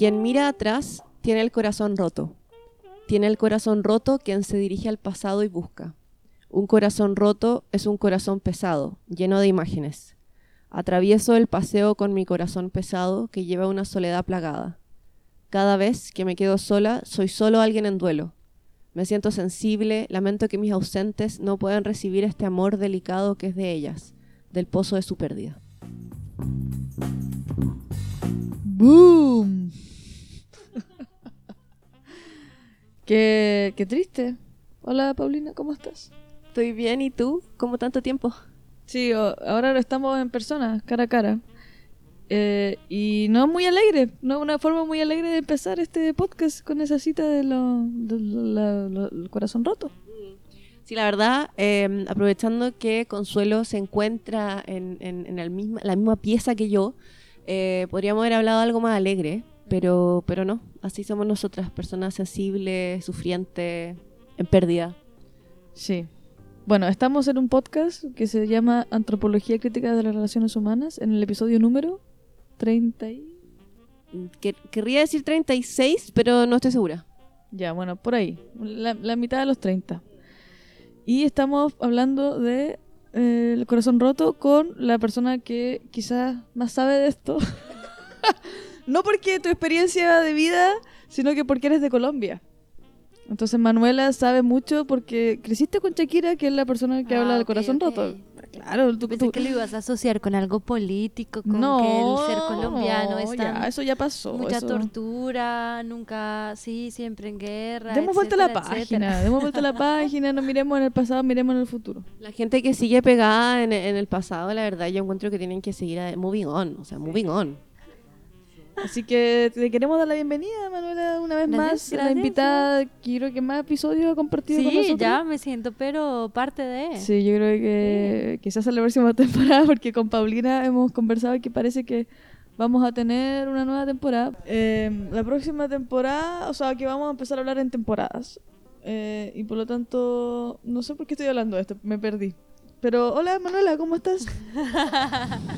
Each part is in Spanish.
Quien mira atrás tiene el corazón roto. Tiene el corazón roto quien se dirige al pasado y busca. Un corazón roto es un corazón pesado, lleno de imágenes. Atravieso el paseo con mi corazón pesado que lleva una soledad plagada. Cada vez que me quedo sola, soy solo alguien en duelo. Me siento sensible, lamento que mis ausentes no puedan recibir este amor delicado que es de ellas, del pozo de su pérdida. ¡Boom! Qué, qué triste. Hola Paulina, ¿cómo estás? Estoy bien, ¿y tú? ¿Cómo tanto tiempo? Sí, ahora estamos en persona, cara a cara. Eh, y no muy alegre, no una forma muy alegre de empezar este podcast con esa cita de lo, de corazón roto. Sí, la verdad, eh, aprovechando que Consuelo se encuentra en, en- en el misma, la misma pieza que yo, eh, podríamos haber hablado algo más alegre, pero, pero no, así somos nosotras, personas sensibles, sufrientes, en pérdida. Sí. Bueno, estamos en un podcast que se llama Antropología Crítica de las Relaciones Humanas, en el episodio número 30 y... Que- querría decir 36, pero no estoy segura. Ya, bueno, por ahí, la, la mitad de los 30. Y estamos hablando de eh, el corazón roto con la persona que quizás más sabe de esto. no porque tu experiencia de vida, sino que porque eres de Colombia. Entonces Manuela sabe mucho porque creciste con Shakira, que es la persona que Ah, habla del ok, corazón ok. roto. Claro, tú, Pensé tú- que lo ibas a asociar con algo político, con no, que el ser colombiano no, es ya, tan eso ya pasó. mucha eso- tortura, nunca, sí, siempre en guerra. Demos vuelta a la etcétera, página, etcétera. demos vuelta a la página, no miremos en el pasado, miremos en el futuro. La gente que sigue pegada en, en el pasado, la verdad, yo encuentro que tienen que seguir a- moving on, o sea, moving on. Así que te queremos dar la bienvenida, Manuela, una vez Gracias, más. La invitada, quiero que más episodios ha compartido con Sí, nosotros. ya me siento, pero parte de. Sí, yo creo que quizás en la próxima temporada, porque con Paulina hemos conversado y que parece que vamos a tener una nueva temporada. Eh, la próxima temporada, o sea, que vamos a empezar a hablar en temporadas. Eh, y por lo tanto, no sé por qué estoy hablando de esto, me perdí. Pero hola Manuela, ¿cómo estás?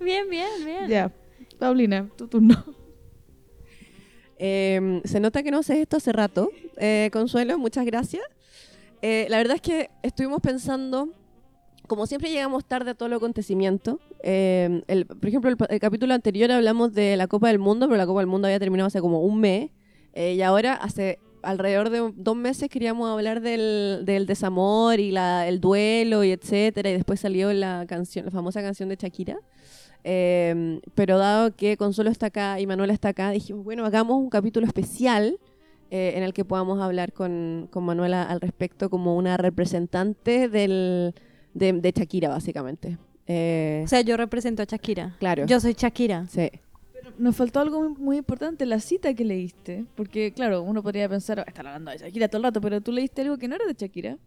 Bien, bien, bien. ya, Paulina, tu turno. Eh, se nota que no sé esto hace rato. Eh, Consuelo, muchas gracias. Eh, la verdad es que estuvimos pensando, como siempre llegamos tarde a todo el acontecimiento. eh, el- por ejemplo, el, el capítulo anterior hablamos de la Copa del Mundo, pero la Copa del Mundo había terminado hace como un mes. eh, y ahora, hace alrededor de dos meses, queríamos hablar del, del desamor y la, el duelo y etcétera. Y después salió la canción, la famosa canción de Shakira. Eh, pero dado que Consuelo está acá y Manuela está acá, dijimos, bueno, hagamos un capítulo especial eh, en el que podamos hablar con, con Manuela al respecto como una representante del, de, de Shakira, básicamente. Eh, O sea, yo represento a Shakira. claro. Yo soy Shakira. sí. Nos faltó algo muy, importante, la cita que leíste. Porque, claro, uno podría pensar, "Ah, está hablando de Shakira todo el rato, pero tú leíste algo que no era de Shakira.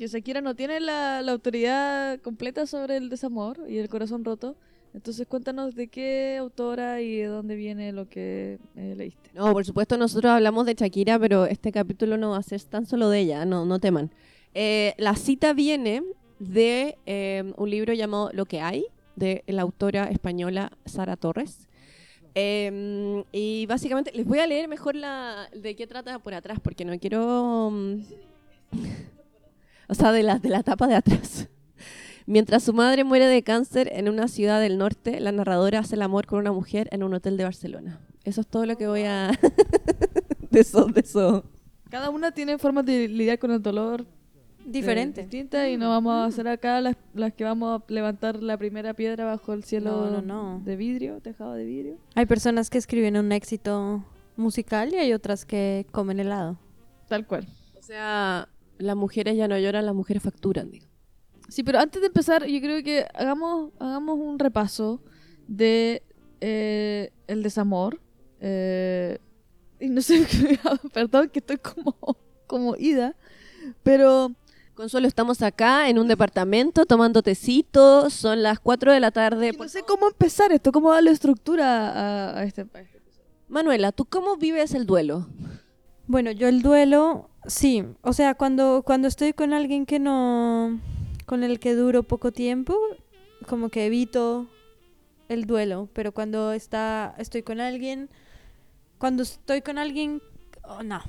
Que Shakira no tiene la, la autoridad completa sobre el desamor y el corazón roto. Entonces, cuéntanos de qué autora y de dónde viene lo que eh, leíste. No, por supuesto, nosotros hablamos de Shakira, pero este capítulo no va a ser tan solo de ella, no, no teman. Eh, la cita viene de eh, un libro llamado Lo que hay, de la autora española Sara Torres. Eh, y básicamente, les voy a leer mejor la, de qué trata por atrás, porque no quiero... o sea, de la, de la tapa de atrás. Mientras su madre muere de cáncer en una ciudad del norte, la narradora hace el amor con una mujer en un hotel de Barcelona. Eso es todo lo que voy a... de eso, de eso. Cada una tiene formas de lidiar con el dolor eh, Diferente. distintas y no vamos a hacer acá las, las que vamos a levantar la primera piedra bajo el cielo No, no, no. de vidrio, tejado de vidrio. Hay personas que escriben un éxito musical y hay otras que comen helado. Tal cual. O sea, las mujeres ya no lloran, las mujeres facturan, digo. Sí, pero antes de empezar, yo creo que hagamos, hagamos un repaso de eh, el desamor. Eh, y no sé, perdón que estoy como, como ida, pero Consuelo, estamos acá en un departamento tomando tecito, son las 4 de la tarde. no sé cómo empezar esto, cómo darle estructura a, a este país. Manuela, ¿tú cómo vives el duelo? Bueno, yo el duelo, sí. O sea, cuando, cuando estoy con alguien que no. con el que duro poco tiempo, como que evito el duelo, pero cuando está, estoy con alguien, cuando estoy con alguien, oh, no.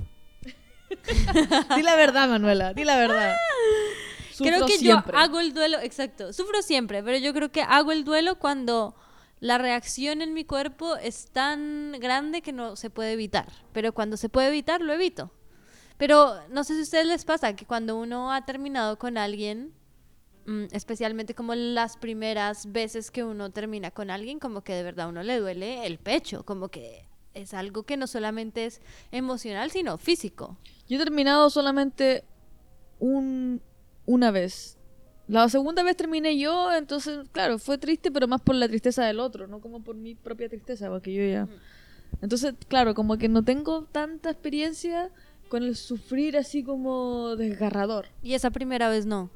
Di la verdad, Manuela, di la verdad. creo Sufro que siempre. yo hago el duelo, exacto, sufro siempre, pero yo creo que hago el duelo cuando la reacción en mi cuerpo es tan grande que no se puede evitar, pero cuando se puede evitar, lo evito. Pero no sé si a ustedes les pasa que cuando uno ha terminado con alguien, mm, especialmente como las primeras veces que uno termina con alguien, como que de verdad a uno le duele el pecho, como que es algo que no solamente es emocional, sino físico. Yo he terminado solamente un, una vez. La segunda vez terminé yo, entonces, claro, fue triste, pero más por la tristeza del otro, no como por mi propia tristeza, porque yo ya... Entonces, claro, como que no tengo tanta experiencia con el sufrir así como desgarrador. Y esa primera vez no.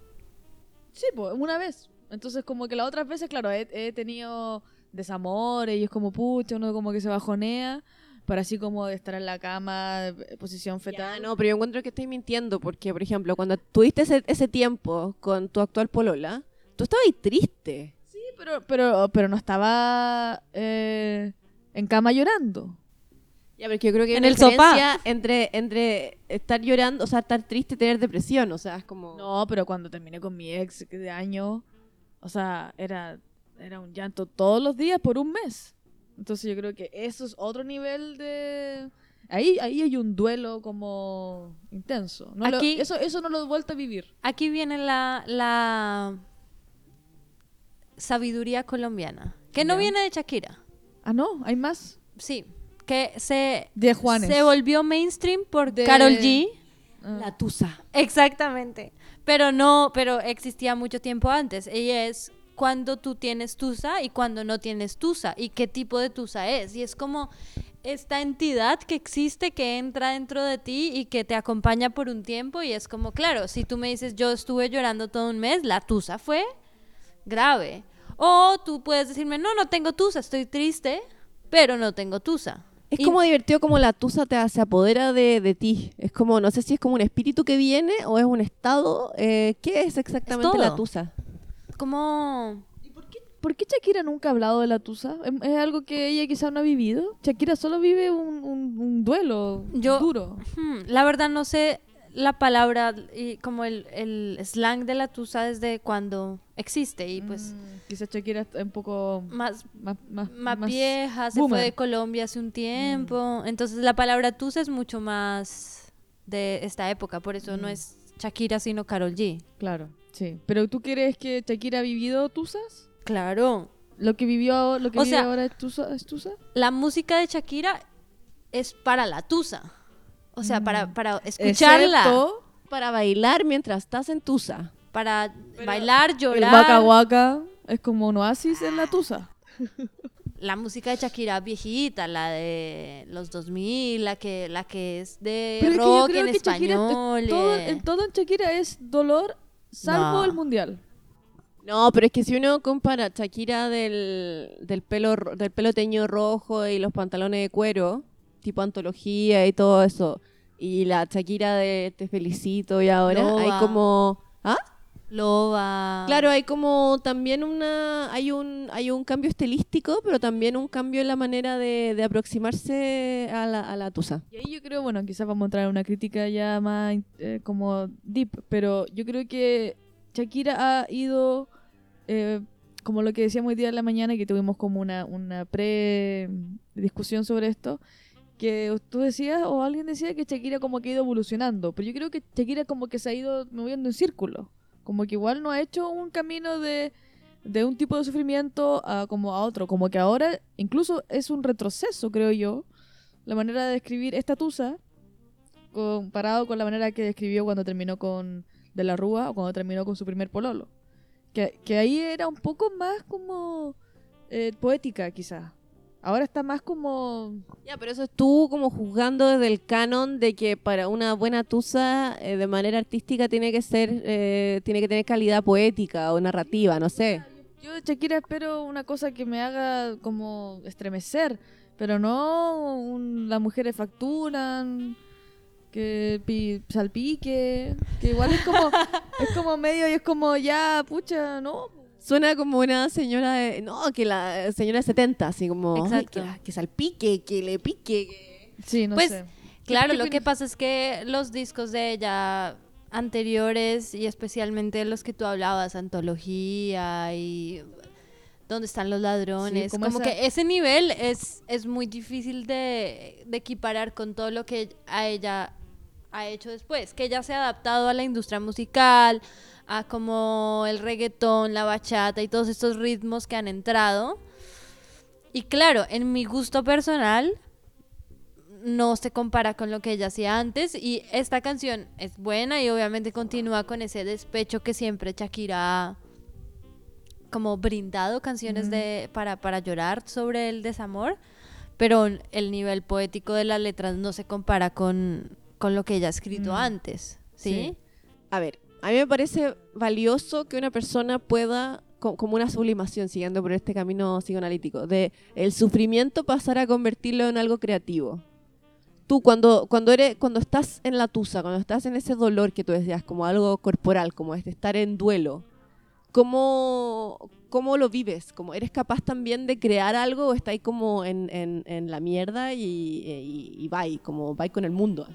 Sí, pues, una vez. Entonces, como que las otras veces, claro, he, he tenido desamores y es como, pucha, uno como que se bajonea, para así como de estar en la cama, eh, posición Ya, fetal. no, pero yo encuentro que estáis mintiendo porque, por ejemplo, cuando tuviste ese, ese tiempo con tu actual polola, tú estabas ahí triste. Sí, pero, pero, pero no estaba eh, en cama llorando. Ya, pero yo creo que hay En una el sofá. entre, entre estar llorando, o sea, estar triste y tener depresión, o sea, es como... No, pero cuando terminé con mi ex de año, o sea, era, era un llanto todos los días por un mes. Entonces yo creo que eso es otro nivel de... Ahí, ahí hay un duelo como intenso. No lo- Aquí- eso, eso no lo he vuelto a vivir. Aquí viene la, la sabiduría colombiana, que no viene de Shakira, Ah, no, hay más. sí, que se, De Juanes. se volvió mainstream por De- Carol G. Ah. La tusa. Exactamente. Pero no, pero existía mucho tiempo antes. Ella es cuando tú tienes tusa y cuando no tienes tusa y qué tipo de tusa es. Y es como esta entidad que existe, que entra dentro de ti y que te acompaña por un tiempo y es como, claro, si tú me dices yo estuve llorando todo un mes, la tusa fue grave. O tú puedes decirme, no, no tengo tusa, estoy triste, pero no tengo tusa. Es Y- como divertido como la tusa te se apodera de, de ti. Es como, no sé si es como un espíritu que viene o es un estado. eh, ¿Qué es exactamente la todo. tusa? como... ¿Por qué Shakira nunca ha hablado de la tusa? ¿Es, es algo que ella quizá no ha vivido? Shakira solo vive un, un- un duelo Yo- duro. Hmm, la verdad no sé la palabra y como el, el slang de la tusa desde cuando existe y pues Mm, quizá Shakira está un poco más, más, más, más, más vieja, se boomer. fue de Colombia hace un tiempo. Entonces la palabra tusa es mucho más de esta época, por eso no es Shakira sino Carol G. Claro, sí. Pero ¿tú crees que Shakira ha vivido tusas? Claro. ¿Lo que vivió, lo que O vive sea- ahora es tusa? ¿Es tusa? La música de Shakira es para la tusa. O sea, para, para escucharla, Excepto Para bailar mientras estás en tusa. para bailar, el llorar. Waka Waka es como un oasis en la tusa. la música de Shakira viejita, la de los 2000, la que, la que es de Pero es que yo rock creo en que Shakira, español. todo, eh. en todo en Shakira es dolor, salvo No. el mundial. No, pero es que si uno compara Shakira del, del, pelo, ro- del pelo teñido rojo y los pantalones de cuero, tipo antología y todo eso, y la Shakira de Te felicito y ahora, Loba. hay como... ¿Ah? Loba. Claro, hay como también una... Hay un, hay un cambio estilístico, pero también un cambio en la manera de, de aproximarse a la, a la tusa. Y ahí yo creo, bueno, quizás vamos a entrar en una crítica ya más eh, como deep, pero yo creo que Shakira ha ido, eh, como lo que decíamos hoy día en la mañana, que tuvimos como una, una pre-discusión sobre esto, que tú decías o alguien decía que Shakira como que ha ido evolucionando, pero yo creo que Shakira como que se ha ido moviendo en círculo, como que igual no ha hecho un camino de, de un tipo de sufrimiento a como a otro, como que ahora incluso es un retroceso, creo yo, la manera de describir esta tusa comparado con la manera que describió cuando terminó con De la Rúa o cuando terminó con su primer pololo. Que, que ahí era un poco más como eh, poética, quizás. Ahora está más como... Ya, pero eso es tú como juzgando desde el canon de que para una buena tusa eh, de manera artística tiene que ser, eh, tiene que tener calidad poética o narrativa, no sé. Yo de Shakira espero una cosa que me haga como estremecer, pero no un- las mujeres facturan, que pi- salpique, que igual es como, es como medio y es como ya, pucha, no. Suena como una señora de. No, que la señora de 70, así como. Exacto. que, salpique, que le pique. que- Sí, no Pues, sé. Claro, lo que pasa es que los discos de ella anteriores y especialmente los que tú hablabas, antología y dónde están los ladrones, como como, esa- que ese nivel es, es muy difícil de, de equiparar con todo lo que a ella ha hecho después, que ella se ha adaptado a la industria musical, a como el reggaetón, la bachata y todos estos ritmos que han entrado. Y claro, en mi gusto personal, no se compara con lo que ella hacía antes y esta canción es buena y obviamente continúa con ese despecho que siempre Shakira ha como brindado canciones de para, para llorar sobre el desamor, pero el nivel poético de las letras no se compara con, con lo que ella ha escrito Mm. antes, ¿sí? Sí. A ver, a mí me parece valioso que una persona pueda, co- como una sublimación, siguiendo por este camino psicoanalítico, de el sufrimiento pasar a convertirlo en algo creativo. Tú cuando, cuando, eres, cuando estás en la tusa, cuando estás en ese dolor que tú decías, como algo corporal, como este estar en duelo, ¿cómo, cómo lo vives? Como, ¿Eres capaz también de crear algo o estás como en, en, en la mierda y, y, y bye, como bye con el mundo?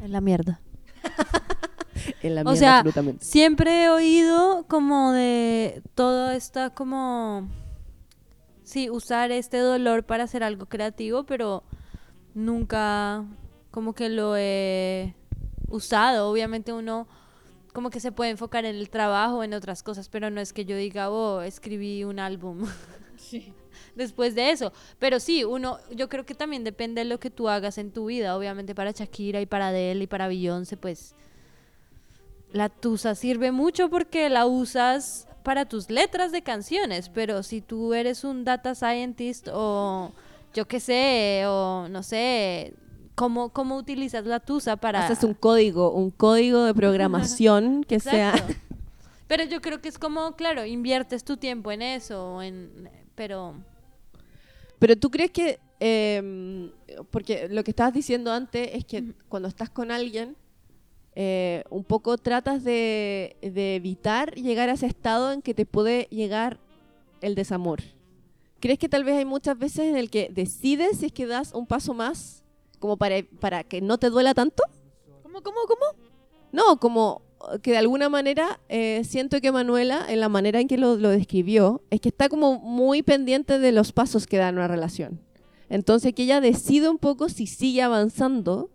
En la mierda. En la O sea, absolutamente. Siempre he oído como de todo esta como sí, usar este dolor para hacer algo creativo, pero nunca como que lo he usado. Obviamente uno como que se puede enfocar en el trabajo, en otras cosas, pero no es que yo diga, oh, escribí un álbum después de eso. Pero sí, uno, yo creo que también depende de lo que tú hagas en tu vida. Obviamente para Shakira y para Adele y para Beyoncé, pues la tusa sirve mucho porque la usas para tus letras de canciones, pero si tú eres un data scientist o yo qué sé, o no sé, ¿cómo, cómo utilizas la tusa para... Haces un código, un código de programación que sea... Pero yo creo que es como, claro, inviertes tu tiempo en eso, en, pero... Pero tú crees que, eh, porque lo que estabas diciendo antes es que cuando estás con alguien, eh, un poco tratas de, de evitar llegar a ese estado en que te puede llegar el desamor. ¿Crees que tal vez hay muchas veces en el que decides si es que das un paso más como para, para que no te duela tanto? ¿Cómo, cómo, cómo? No, como que de alguna manera eh, siento que Manuela, en la manera en que lo, lo describió, es que está como muy pendiente de los pasos que da en una relación. Entonces que ella decide un poco si sigue avanzando.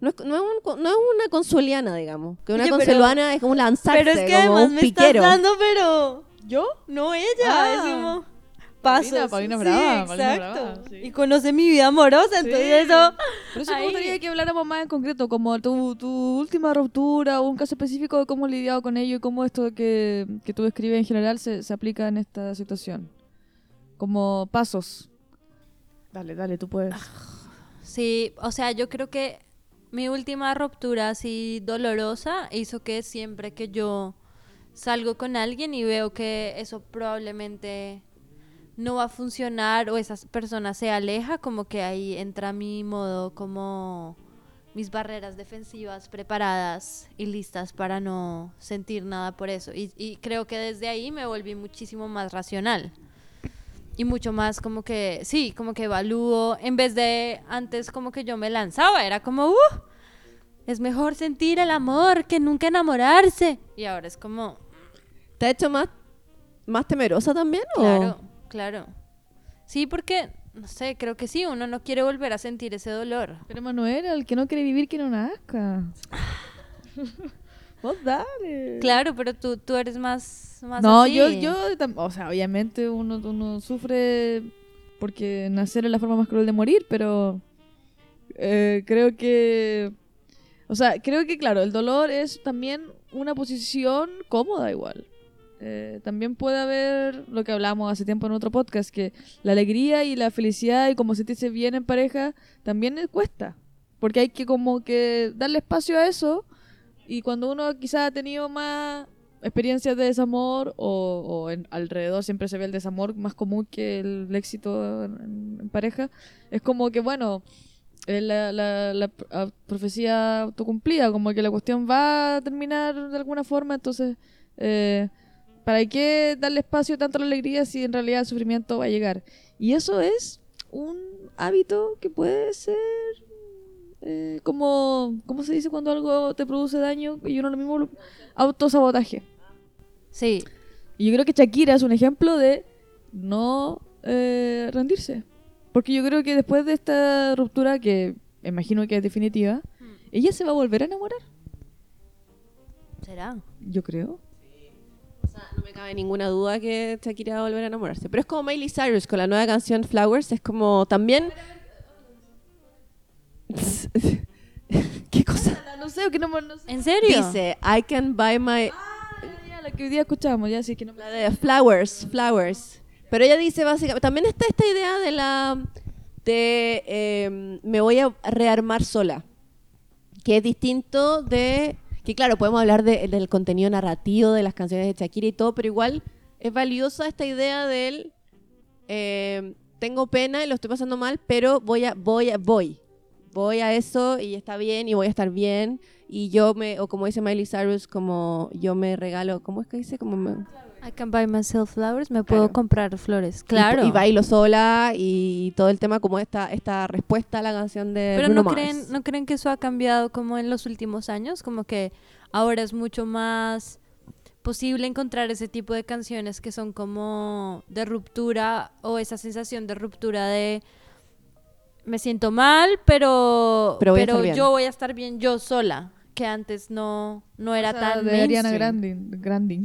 No es, no es, un- no es una consueliana, digamos. Que una Oye, pero- consueliana es como lanzarse, Pero es que como además me estás dando, pero... ¿Yo? No ella, Ah. es como... Paulina, Pasos. Paulina sí, Brava, Paulina exacto. Brava, sí. Y conoce mi vida amorosa, entonces Sí. eso... Por eso me gustaría que habláramos más en concreto, como tu, tu última ruptura o un caso específico de cómo has lidiado con ello y cómo esto que, que tú describes en general se, se aplica en esta situación. Como pasos. Dale, dale, tú puedes. Sí, o sea, yo creo que mi última ruptura así dolorosa hizo que siempre que yo salgo con alguien y veo que eso probablemente no va a funcionar o esa persona se aleja, como que ahí entra mi modo como mis barreras defensivas preparadas y listas para no sentir nada por eso. Y, y creo que desde ahí me volví muchísimo más racional. Y mucho más como que, sí, como que evalúo, en vez de antes como que yo me lanzaba, era como, uh, es mejor sentir el amor que nunca enamorarse. Y ahora es como, ¿Te ha hecho más, más temerosa también? o- claro, claro. Sí, porque, no sé, creo que sí, uno no quiere volver a sentir ese dolor. Pero Manuel, el que no quiere vivir, que no nazca. Vos dale. Claro, pero tú, tú eres más, más No, así. yo, yo, o sea, obviamente uno, uno sufre porque nacer es la forma más cruel de morir, pero eh, creo que, o sea, creo que claro, el dolor es también una posición cómoda igual. Eh, también puede haber lo que hablamos hace tiempo en otro podcast, que la alegría y la felicidad y como sentirse bien en pareja también cuesta, porque hay que como que darle espacio a eso y cuando uno quizás ha tenido más experiencias de desamor o, en- alrededor siempre se ve el desamor más común que el éxito en, pareja, es como que, bueno, la, la, profecía autocumplida, como que la cuestión va a terminar de alguna forma, entonces, ¿para ¿Para qué darle espacio tanto a la alegría si en realidad el sufrimiento va a llegar? Y eso es un hábito que puede ser eh, como, ¿cómo se dice cuando algo te produce daño? Y uno lo mismo, lo- autosabotaje. Sí. Y yo creo que Shakira es un ejemplo de no eh, rendirse. Porque yo creo que después de esta ruptura, que imagino que es definitiva, ella se va a volver a enamorar. ¿Será? Yo creo. O sea, no me cabe ninguna duda que Shakira va a volver a enamorarse. Pero es como Miley Cyrus con la nueva canción Flowers. Es como también. ¿Qué cosa? No sé, que no, no sé. ¿En serio? Dice, I can buy my. Ah, ya, la que hoy día escuchamos, ya sí que no me La de Flowers, Flowers. Pero ella dice básicamente, también está esta idea de la de eh, me voy a rearmar sola, que es distinto de que claro podemos hablar de- del contenido narrativo de las canciones de Shakira y todo, pero igual es valiosa esta idea del eh, tengo pena y lo estoy pasando mal, pero voy a voy a voy voy a eso y está bien y voy a estar bien y yo me o como dice Miley Cyrus como yo me regalo, ¿cómo es que dice? Como me, I can buy myself flowers. Me Claro. puedo comprar flores. Y- Claro. Y, bailo sola y todo el tema como esta, esta respuesta a la canción de Pero Bruno no Mars. creen, no creen que eso ha cambiado como en los últimos años, como que ahora es mucho más posible encontrar ese tipo de canciones que son como de ruptura o esa sensación de ruptura de me siento mal, pero Pero voy yo voy a estar bien yo sola, que antes no no era O sea, tan de Ariana mainstream. Grande. Granding.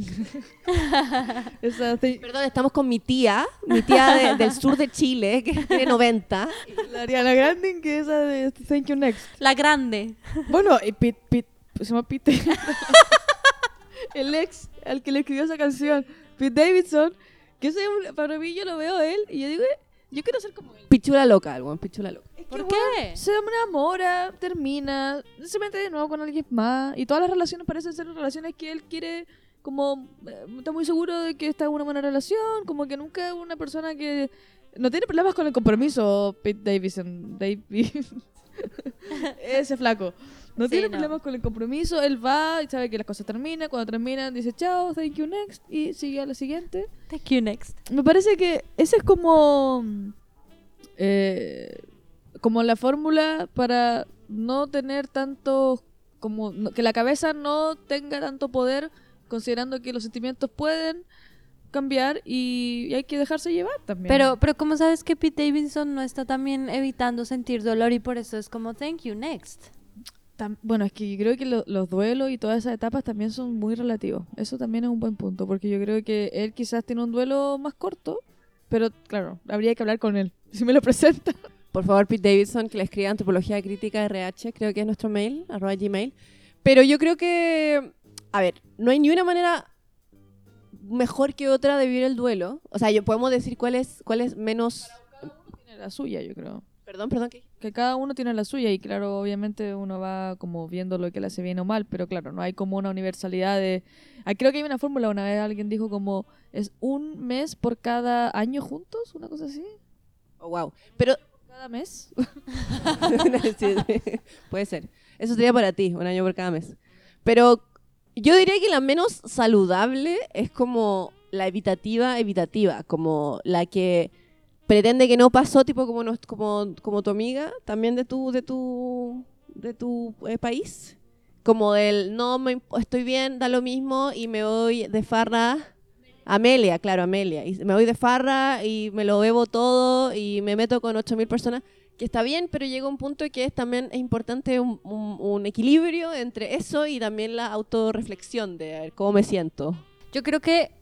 Esa thi- Perdón, estamos con mi tía, mi tía de- del sur de Chile, que tiene 90. la Ariana Granding, que es esa de Thank You Next. La grande. Bueno, y Pete, Pete, se llama Pete. el ex al que le escribió esa canción, Pete Davidson, que ese, es un- para mí yo lo veo a él y yo digo, eh, yo quiero ser como él. Pichula loca, algo, pichula loca. ¿Por que, qué? Se enamora, termina, se mete de nuevo con alguien más y todas las relaciones parecen ser relaciones que él quiere como eh, está muy seguro de que está en una buena relación, como que nunca es una persona que no tiene problemas con el compromiso, Pete Davidson, David. Ese flaco. No tiene problemas con el compromiso, él va y sabe que las cosas terminan, cuando terminan dice chao, thank you next y sigue a la siguiente. Thank you next. Me parece que ese es como. eh, como la fórmula para no tener tanto. como no- que la cabeza no tenga tanto poder, considerando que los sentimientos pueden cambiar y, y hay que dejarse llevar también. Pero, pero ¿cómo sabes que Pete Davidson no está también evitando sentir dolor y por eso es como thank you next? Tam- bueno, es que yo creo que lo- los duelos y todas esas etapas también son muy relativos. Eso también es un buen punto, porque yo creo que él quizás tiene un duelo más corto, pero claro, habría que hablar con él. Si me lo presenta. Por favor, Pete Davidson, que le escriba Antropología Crítica RH, creo que es nuestro mail, arroba gmail. Pero yo creo que, a ver, no hay ni una manera mejor que otra de vivir el duelo. O sea, yo podemos decir cuál es, cuál es menos... Tiene la suya, yo creo. Perdón, perdón, ¿qué? que cada uno tiene la suya y claro, obviamente uno va como viendo lo que le hace bien o mal, pero claro, no hay como una universalidad de... Ah, creo que hay una fórmula, una vez alguien dijo como es un mes por cada año juntos, una cosa así, Oh, wow. Pero cada mes. Sí, sí, puede ser. Eso sería para ti, un año por cada mes. Pero yo diría que la menos saludable es como la evitativa, evitativa, como la que pretende que no pasó, tipo como, como, como tu amiga, también de tu, de tu, de tu eh, país. Como del, no, me, estoy bien, da lo mismo y me voy de farra. Amelia, claro, Amelia. Y me voy de farra y me lo bebo todo y me meto con 8.000 personas que está bien, pero llega un punto que es también es importante un, un- un equilibrio entre eso y también la autorreflexión de a ver, cómo me siento. Yo creo que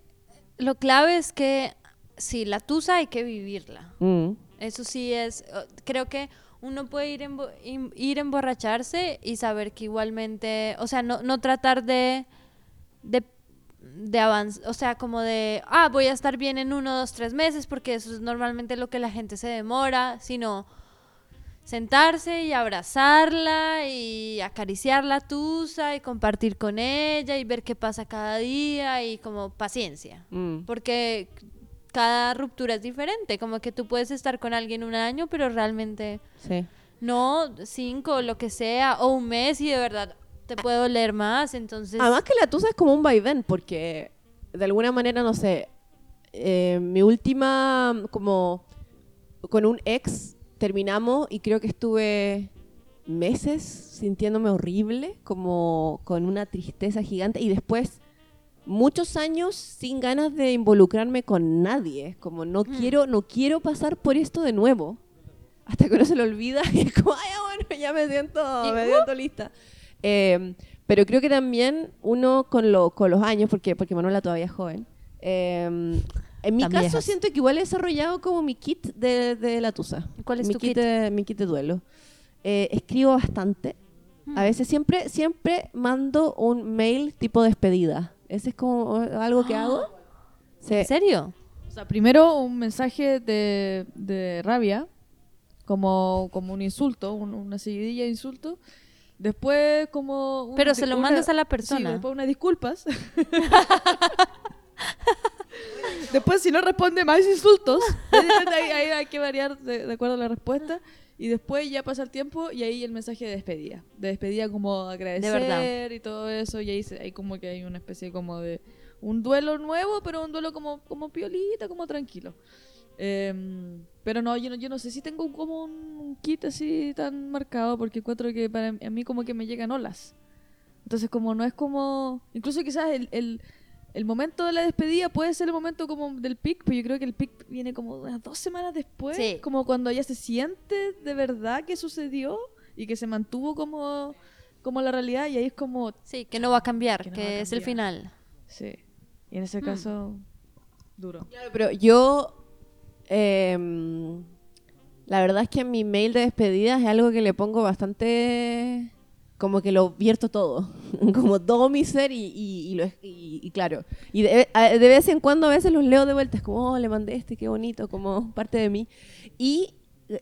lo clave es que sí, la tusa hay que vivirla. Mm. Eso sí es, eh, creo que uno puede ir, embo- ir a emborracharse y saber que igualmente, o sea, no, no tratar de, de, de avanzar, o sea, como de, ah, voy a estar bien en uno, dos, tres meses, porque eso es normalmente lo que la gente se demora, sino sentarse y abrazarla y acariciar la tusa y compartir con ella y ver qué pasa cada día y como paciencia. Mm. Porque cada ruptura es diferente. Como que tú puedes estar con alguien un año, pero realmente Sí. no, cinco, lo que sea, o un mes y de verdad te puede doler más. Entonces, Además que la tusa es como un vaivén, porque de alguna manera, no sé, eh, mi última, como con un ex, terminamos y creo que estuve meses sintiéndome horrible, como con una tristeza gigante y después muchos años sin ganas de involucrarme con nadie, como no quiero no quiero pasar por esto de nuevo. Hasta que uno se lo olvida y es como, ay, bueno, ya me siento, me siento lista. Eh, pero creo que también uno con, lo, con los años, porque, porque Manuela todavía es joven, eh, en mi Tan caso viejas. siento que igual he desarrollado como mi kit de, de la tusa. ¿Cuál es mi tu kit? De, mi kit de duelo. Eh, escribo bastante. Mm. A veces siempre, siempre mando un mail tipo despedida. Ese es como algo que hago. Sí. ¿En serio? O sea, primero un mensaje de, de rabia, como, como un insulto, un- una seguidilla de insulto. Después como... un- Pero se lo una- mandas a la Sí, persona. después unas disculpas. después si no responde más insultos, ahí, ahí hay que variar de, de acuerdo a la respuesta. Y después ya pasa el tiempo y ahí el mensaje de despedida. De despedida como agradecer verdad. y todo eso. Y ahí, se- ahí como que hay una especie como de un duelo nuevo, pero un duelo como, como piolita, como tranquilo. Em, pero no yo, no, yo no sé si tengo como un, kit así tan marcado, porque encuentro que para mí- a mí como que me llegan olas. Entonces como no es como... Incluso quizás el, el, el momento de la despedida puede ser el momento como del pic, pero yo creo que el pic viene como unas dos semanas después, Sí. como cuando ya se siente de verdad que sucedió y que se mantuvo como, como la realidad y ahí es como... Sí, que no va a cambiar, Que no es el final. Sí. Y en ese Hmm. caso, duro. Claro, pero yo. em, la verdad es que en mi mail de despedida es algo que le pongo bastante. Como que lo vierto todo. como todo mi ser y, y- y lo y- claro. Y de, de vez en cuando a veces los leo de vuelta. Es como, oh, le mandé este, qué bonito, como parte de mí. Y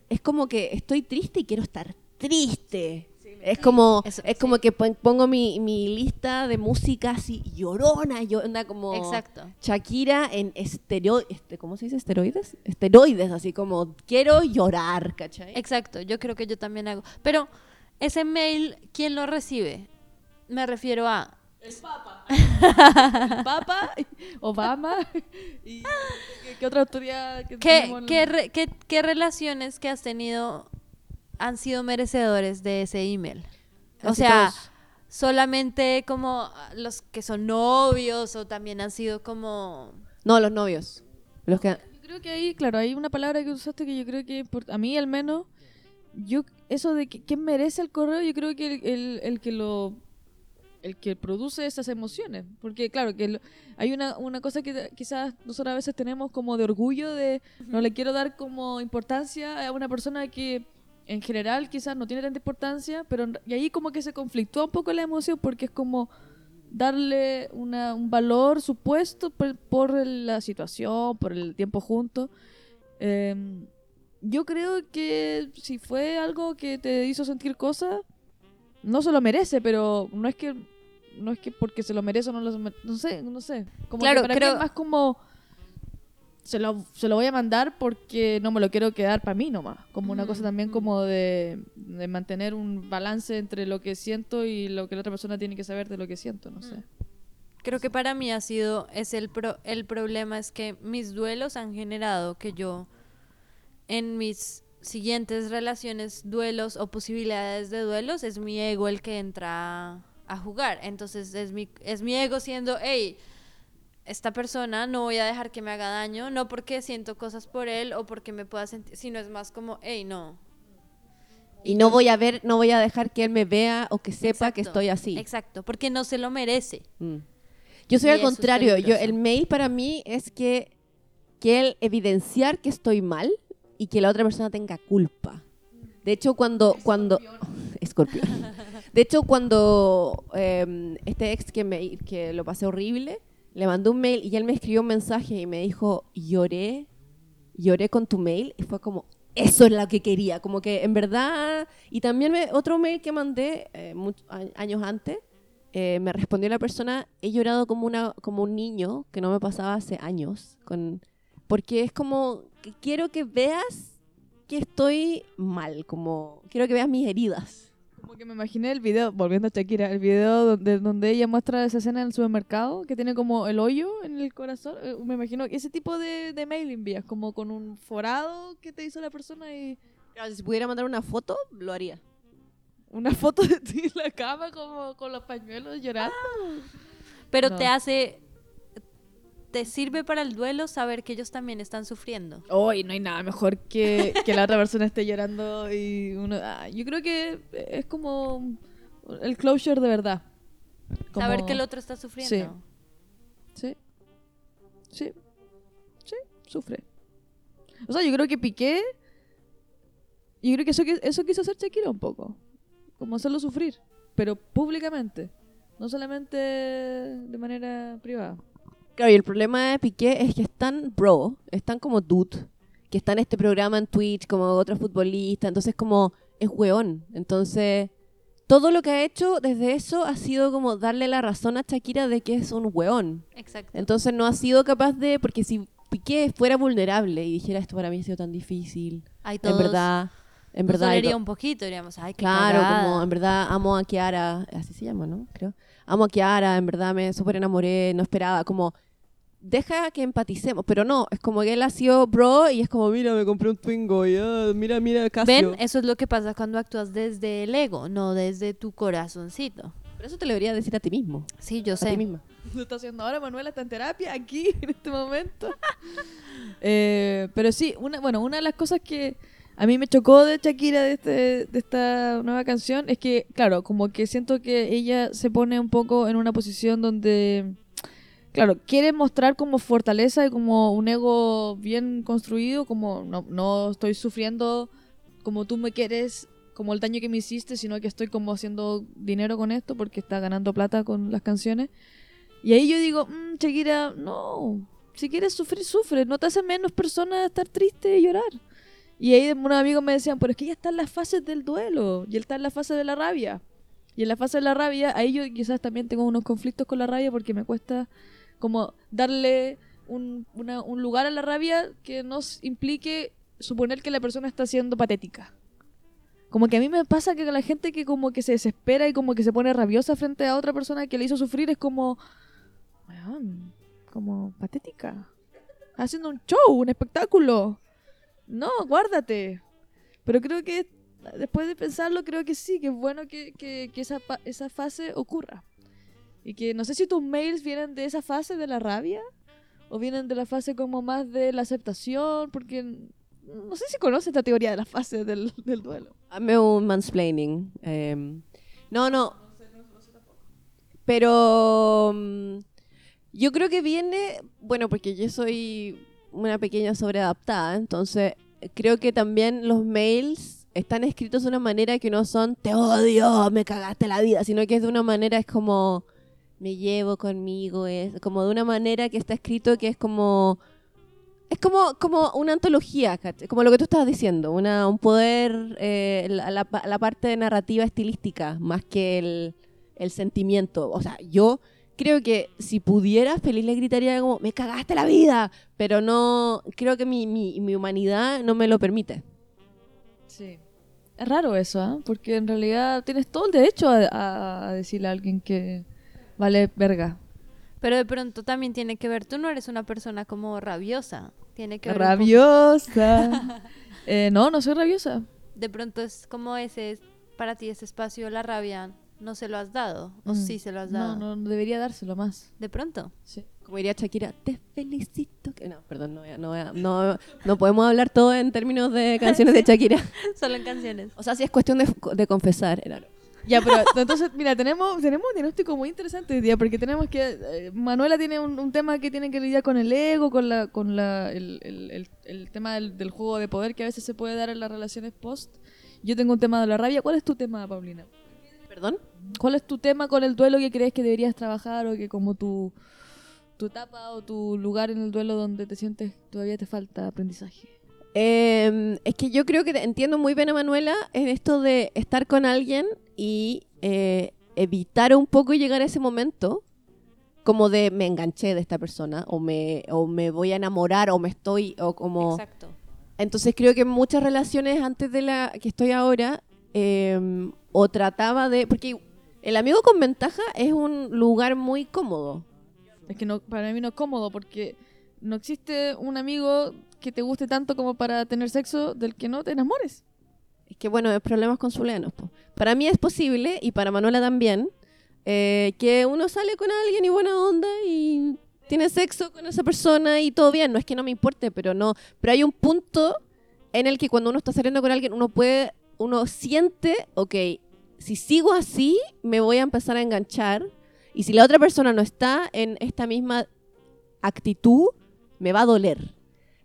es como que estoy triste y quiero estar triste. Es como, Eso, es como que pon- pongo mi, mi lista de música así llorona, anda como Exacto. Shakira en estereo, este, ¿cómo se dice? ¿Esteroides? Esteroides, así como quiero llorar, ¿cachai? Exacto, yo creo que yo también hago. Pero ese mail, ¿quién lo recibe? Me refiero a... El Papa, Obama y ¿qué, otra autoridad que ¿Qué, qué, re- qué- qué relaciones que has tenido han sido merecedores de ese email? O sea, todos. solamente como los que son novios o también han sido como... No, los novios. Los que Yo creo que ahí, claro, hay una palabra que usaste que yo creo que por- a mí al menos, yo eso de que, quién merece el correo, yo creo que el, el- el que lo el que produce esas emociones, porque claro que lo- hay una, una cosa que quizás nosotros a veces tenemos como de orgullo de no le quiero dar como importancia a una persona que en general quizás no tiene tanta importancia, pero y ahí como que se conflictúa un poco la emoción porque es como darle una- un valor supuesto por, por la situación, por el tiempo juntos. Em, yo creo que si fue algo que te hizo sentir cosas, no se lo merece, pero no es que no es que porque se lo merece o no lo no sé, no sé. Como Claro, que para mí creo- es más como se lo, se lo voy a mandar porque no me lo quiero quedar para mí nomás. Como una cosa Mm, también mm. como de, de mantener un balance entre lo que siento y lo que la otra persona tiene que saber de lo que siento, no sé. Creo que para mí ha sido, es el, pro- el problema es que mis duelos han generado que yo en mis siguientes relaciones, duelos o posibilidades de duelos, es mi ego el que entra a, jugar. Entonces es mi, es mi ego siendo, hey, esta persona no voy a dejar que me haga daño, no porque siento cosas por él o porque me pueda sentir, sino es más como, hey, no. y no voy a ver, no voy a dejar que él me vea o que sepa que estoy así. Exacto, porque no se lo merece. Mm. Yo soy Y al contrario, yo el mail para mí es que que él evidenciar que estoy mal y que la otra persona tenga culpa. De hecho, cuando cuando escorpión. De hecho, cuando eh, este ex que me que lo pasé horrible, le mandé un mail y él me escribió un mensaje y me dijo, "Lloré, lloré con tu mail" y fue como eso es lo que quería, como que en verdad y también me- otro mail que mandé eh, much- a- años antes eh, me respondió la persona, he llorado como, una, como un niño, que no me pasaba hace años, con, porque es como, que quiero que veas que estoy mal, como, quiero que veas mis heridas. Como que me imaginé el video, volviendo a Shakira, el video donde, donde ella muestra esa escena en el supermercado, que tiene como el hoyo en el corazón. Eh, Me imagino ese tipo de, de mail envías, como con un forado que te hizo la persona y Claro, si pudiera mandar una foto, lo haría. una foto de ti en la cama como con los pañuelos llorando. Pero No. te hace. Te sirve para el duelo saber que ellos también están sufriendo. Hoy no hay nada mejor que, que la otra persona esté llorando y uno... ah, yo creo que es como el closure de verdad. Como- Saber que el otro está sufriendo. Sí. Sí. Sí, sufre. O sea, yo creo que Piqué. Yo creo que eso, eso quiso hacer Shakira un poco. Como hacerlo sufrir. Pero públicamente. No solamente de manera privada. Claro, y el problema de Piqué es que es tan bro, es tan como dude, que está en este programa en Twitch como otro futbolista, entonces como es weón. Entonces, todo lo que ha hecho desde eso ha sido como darle la razón a Shakira de que es un weón. Exacto. Entonces no ha sido capaz de, porque si Piqué fuera vulnerable y dijera esto para mí ha sido tan difícil, Hay en verdad, en verdad... un poquito, diríamos, ay, qué Claro, como en verdad amo a Kiara, así se llama, ¿no? Creo. Amo a Kiara, en verdad me súper enamoré, no esperaba, como deja que empaticemos, pero no, es como que él ha sido bro y es como, mira, me compré un Twingo y ah, mira, mira, Casio. Ven, eso es lo que pasa cuando actúas desde el ego, no desde tu corazoncito. Pero eso te lo debería decir a ti mismo, Sí, yo a ti sé. misma. Lo está haciendo ahora, Manuela está en terapia aquí, en este momento. Eh, pero sí, una, bueno, una de las cosas que a mí me chocó de Shakira de, este, de esta nueva canción es que, claro, como que siento que ella se pone un poco en una posición donde, claro, quiere mostrar como fortaleza y como un ego bien construido, como no, no estoy sufriendo como tú me quieres, como el daño que me hiciste, sino que estoy como haciendo dinero con esto porque está ganando plata con las canciones. Y ahí yo digo, mmm, Shakira, no, si quieres sufrir, sufre, no te hace menos persona estar triste y llorar. Y ahí unos amigos me decían, pero es que ella está en las fases del duelo y él está en la fase de la rabia. Y en la fase de la rabia, ahí yo quizás también tengo unos conflictos con la rabia porque me cuesta como darle un, un lugar a la rabia que nos implique suponer que la persona está siendo patética. Como que a mí me pasa que la gente que como que se desespera y como que se pone rabiosa frente a otra persona que le hizo sufrir es como... como patética. Haciendo un show, un espectáculo. No, guárdate. Pero creo que después de pensarlo, creo que sí, que es bueno que, que- esa, esa fase ocurra. Y que no sé si tus mails vienen de esa fase de la rabia o vienen de la fase como más de la aceptación, porque no sé si conoces esta teoría de la fase del, del duelo. Hazme un mansplaining. eh, no, no. Pero mm, yo creo que viene, bueno, porque yo soy una pequeña sobreadaptada, entonces creo que también los mails están escritos de una manera que no son te odio, me cagaste la vida, sino que es de una manera es como me llevo conmigo, es como de una manera que está escrito que es como es como, como una antología, como lo que tú estabas diciendo, una, un poder, eh, la, la pa- la parte narrativa estilística, más que el, el sentimiento. O sea, yo creo que si pudiera, feliz le gritaría como, me cagaste la vida, pero no, creo que mi, mi, mi humanidad no me lo permite. Sí. Es raro eso, ¿ah? Porque en realidad tienes todo el derecho a, decirle a alguien que vale verga. Pero de pronto también tiene que ver, tú no eres una persona como rabiosa. Tiene que ver Rabiosa. Eh, no, no soy rabiosa. De pronto es como ese, para ti ese espacio la rabia, no se lo has dado. O Mm. sí se lo has dado. No, no debería dárselo más. De pronto. Sí. Como diría Shakira, te felicito. Que... No, perdón, no, voy a- no, voy a- no, no podemos hablar todo en términos de canciones de Shakira. Solo en canciones. O sea, si es cuestión de, de confesar. era- Ya, pero entonces, mira, tenemos, tenemos un diagnóstico muy interesante hoy día, porque tenemos que. eh, Manuela tiene un, un tema que tiene que lidiar con el ego, con la con la, el, el- el- el tema del, del juego de poder que a veces se puede dar en las relaciones post. Yo tengo un tema de la rabia. ¿Cuál es tu tema, Paulina? ¿Perdón? ¿Cuál es tu tema con el duelo que crees que deberías trabajar o que como tu, tu etapa o tu lugar en el duelo donde te sientes todavía te falta aprendizaje? Eh, es que yo creo que te- entiendo muy bien a Manuela en esto de estar con alguien y eh, evitar un poco llegar a ese momento como de me enganché de esta persona o me, o me voy a enamorar o me estoy o como Exacto. entonces creo que en muchas relaciones antes de la que estoy ahora eh, o trataba de... Porque el amigo con ventaja es un lugar muy cómodo. Es que no, para mí no es cómodo porque no existe un amigo que te guste tanto como para tener sexo del que no te enamores. Es que bueno, es problemas con zuleanos. po. Para mí es posible, y para Manuela también, eh, que uno sale con alguien y buena onda y tiene sexo con esa persona y todo bien. No es que no me importe, pero no. Pero hay un punto en el que cuando uno está saliendo con alguien, uno puede, uno siente, ok, si sigo así, me voy a empezar a enganchar. Y si la otra persona no está en esta misma actitud, me va a doler.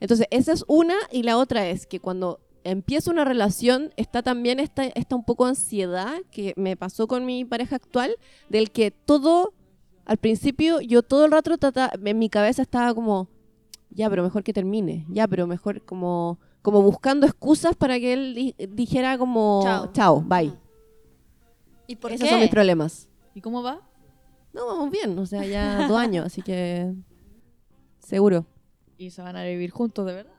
Entonces, esa es una y la otra es que cuando empieza una relación está también esta, esta un poco ansiedad que me pasó con mi pareja actual, del que todo, al principio yo todo el rato trataba, en mi cabeza estaba como, ya, pero mejor que termine, ya, pero mejor como, como buscando excusas para que él di- dijera como, Chao. chao, bye. ¿Y por Esos qué? son mis problemas. ¿Y cómo va? No, vamos bien, o sea, ya dos años, así que seguro. Y se van a vivir juntos, de verdad.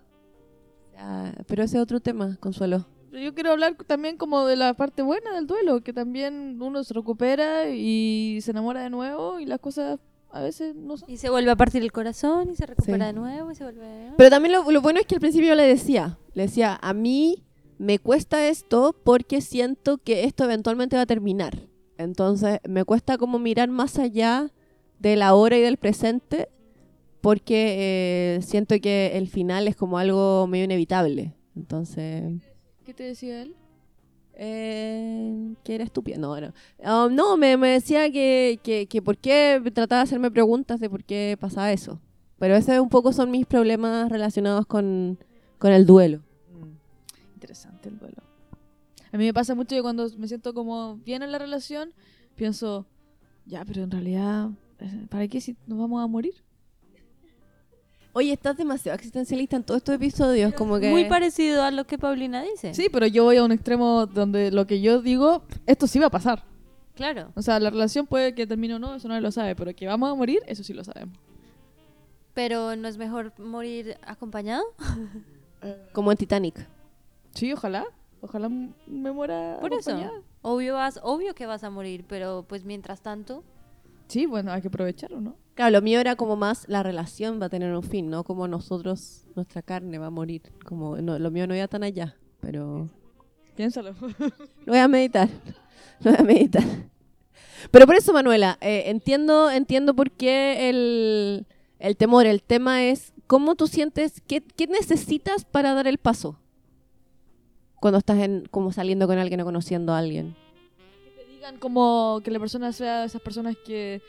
Ya, pero ese es otro tema, Consuelo. Yo quiero hablar también como de la parte buena del duelo, que también uno se recupera y se enamora de nuevo y las cosas a veces no son. Y se vuelve a partir el corazón y se recupera Sí. de nuevo y se vuelve... Pero también lo, lo bueno es que al principio yo le decía, le decía, a mí me cuesta esto porque siento que esto eventualmente va a terminar. Entonces me cuesta como mirar más allá de la hora y del presente porque eh, siento que el final es como algo medio inevitable. Entonces... ¿Qué te decía él? Eh, que era estúpido. No, no. Um, no, me, me decía que, que, que por qué trataba de hacerme preguntas de por qué pasaba eso. Pero ese un poco son mis problemas relacionados con, con el duelo. Interesante el duelo. A mí me pasa mucho que cuando me siento como bien en la relación, pienso, ya, pero en realidad, eh, ¿para qué si nos vamos a morir? Oye, estás demasiado existencialista en todos estos episodios. Como que... Muy parecido a lo que Paulina dice. Sí, pero yo voy a un extremo donde lo que yo digo, esto sí va a pasar. Claro. O sea, la relación puede que termine o no, eso nadie lo sabe, pero que vamos a morir, eso sí lo sabemos. Pero ¿no es mejor morir acompañado? Como en Titanic. Sí, ojalá. Ojalá me muera Por eso. Obvio, vas, obvio que vas a morir, pero pues mientras tanto... Sí, bueno, hay que aprovecharlo, ¿no? Claro, lo mío era como más la relación va a tener un fin, ¿no? Como nosotros, nuestra carne va a morir. Como no, lo mío no iba tan allá, pero Piénsalo. Lo voy a meditar. Lo voy a meditar. Pero por eso, Manuela, eh, entiendo, entiendo por qué el, el temor. El tema es cómo tú sientes, qué, qué necesitas para dar el paso. Cuando estás en, como saliendo con alguien o conociendo a alguien. que digan como que la persona sea de esas personas que